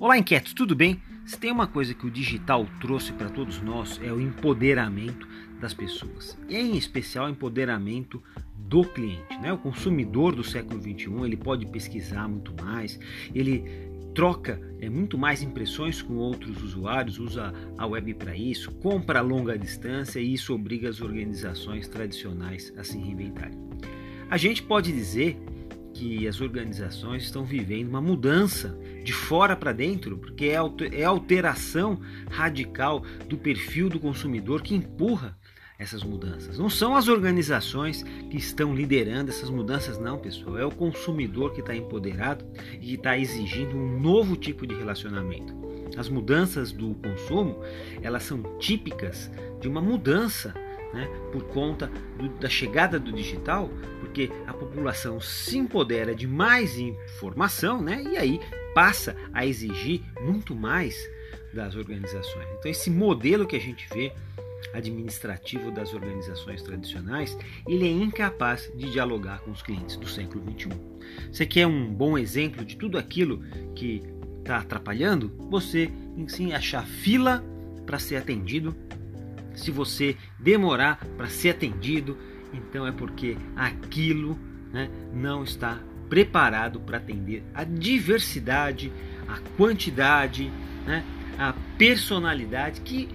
Olá, inquietos, tudo bem? Se tem uma coisa que o digital trouxe para todos nós é o empoderamento das pessoas, em especial o empoderamento do cliente. Né? O consumidor do século 21 ele pode pesquisar muito mais, ele troca é, muito mais impressões com outros usuários, usa a web para isso, compra a longa distância e isso obriga as organizações tradicionais a se reinventarem. A gente pode dizer que as organizações estão vivendo uma mudança de fora para dentro, porque é, é alteração radical do perfil do consumidor que empurra essas mudanças. Não são as organizações que estão liderando essas mudanças, não, pessoal. É o consumidor que está empoderado e está exigindo um novo tipo de relacionamento. As mudanças do consumo, elas são típicas de uma mudança né, por conta do, da chegada do digital, porque a população se empodera de mais informação né, e aí passa a exigir muito mais das organizações. Então, esse modelo que a gente vê administrativo das organizações tradicionais, ele é incapaz de dialogar com os clientes do século 21. Você quer um bom exemplo de tudo aquilo que está atrapalhando? Você, sim, achar fila para ser atendido se você demorar para ser atendido, então é porque aquilo né, não está preparado para atender a diversidade, a quantidade, né, a personalidade que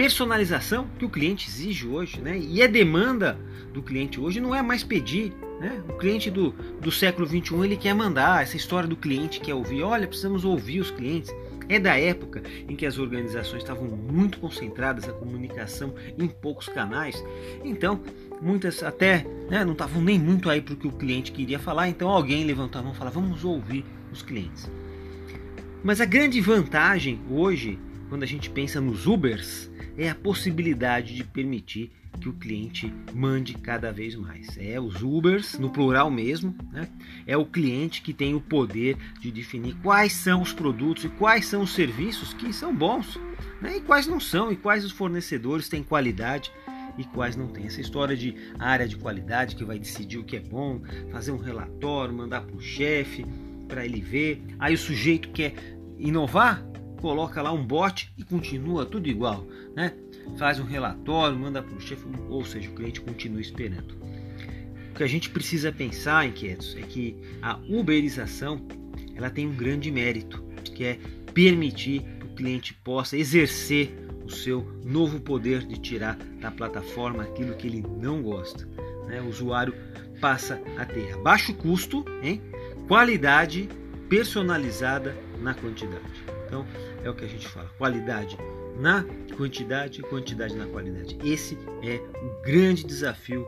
personalização que o cliente exige hoje, né? E a demanda do cliente hoje não é mais pedir, né? O cliente do, do século 21 ele quer mandar essa história do cliente quer ouvir. Olha, precisamos ouvir os clientes é da época em que as organizações estavam muito concentradas a comunicação em poucos canais. Então, muitas até né, não estavam nem muito aí para o que o cliente queria falar. Então, alguém levantava e falava: vamos ouvir os clientes. Mas a grande vantagem hoje, quando a gente pensa nos Ubers, é a possibilidade de permitir que o cliente mande cada vez mais. É os Ubers, no plural mesmo, né? é o cliente que tem o poder de definir quais são os produtos e quais são os serviços que são bons né? e quais não são, e quais os fornecedores têm qualidade e quais não têm. Essa história de área de qualidade que vai decidir o que é bom, fazer um relatório, mandar para o chefe para ele ver. Aí o sujeito quer inovar, coloca lá um bot e continua tudo igual, né? Faz um relatório, manda para o chefe, ou seja, o cliente continua esperando. O que a gente precisa pensar, inquietos, é que a uberização ela tem um grande mérito, que é permitir que o cliente possa exercer o seu novo poder de tirar da plataforma aquilo que ele não gosta. Né? O usuário passa a ter baixo custo, hein? qualidade personalizada na quantidade. Então, é o que a gente fala: qualidade na quantidade quantidade na qualidade. Esse é o grande desafio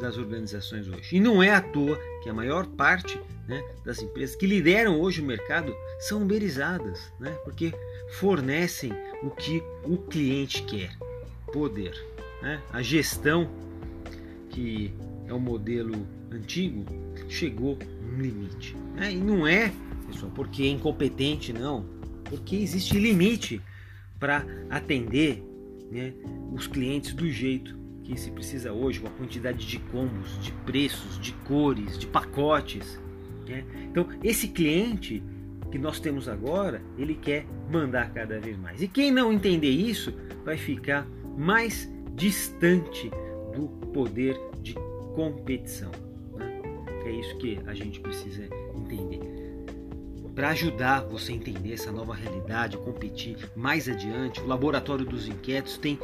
das organizações hoje. E não é à toa que a maior parte né, das empresas que lideram hoje o mercado são uberizadas, né, porque fornecem o que o cliente quer: poder. Né? A gestão, que é o modelo antigo, chegou um limite. Né? E não é, pessoal, porque é incompetente, não porque existe limite para atender né, os clientes do jeito que se precisa hoje, com a quantidade de combos, de preços, de cores, de pacotes. Né? Então, esse cliente que nós temos agora, ele quer mandar cada vez mais. E quem não entender isso vai ficar mais distante do poder de competição. Né? É isso que a gente precisa entender para ajudar você a entender essa nova realidade, competir mais adiante, o Laboratório dos Inquietos tem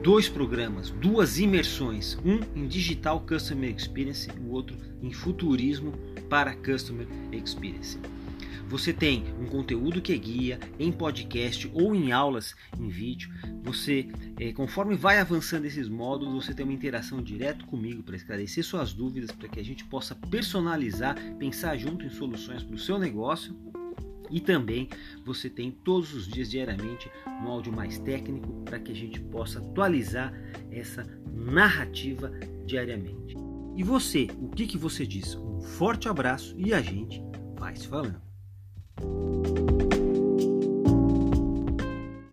dois programas, duas imersões, um em Digital Customer Experience e o outro em Futurismo para Customer Experience. Você tem um conteúdo que é guia em podcast ou em aulas em vídeo. Você, é, conforme vai avançando esses módulos, você tem uma interação direto comigo para esclarecer suas dúvidas, para que a gente possa personalizar, pensar junto em soluções para o seu negócio. E também você tem todos os dias diariamente um áudio mais técnico para que a gente possa atualizar essa narrativa diariamente. E você, o que, que você diz? Um forte abraço e a gente vai se falando. you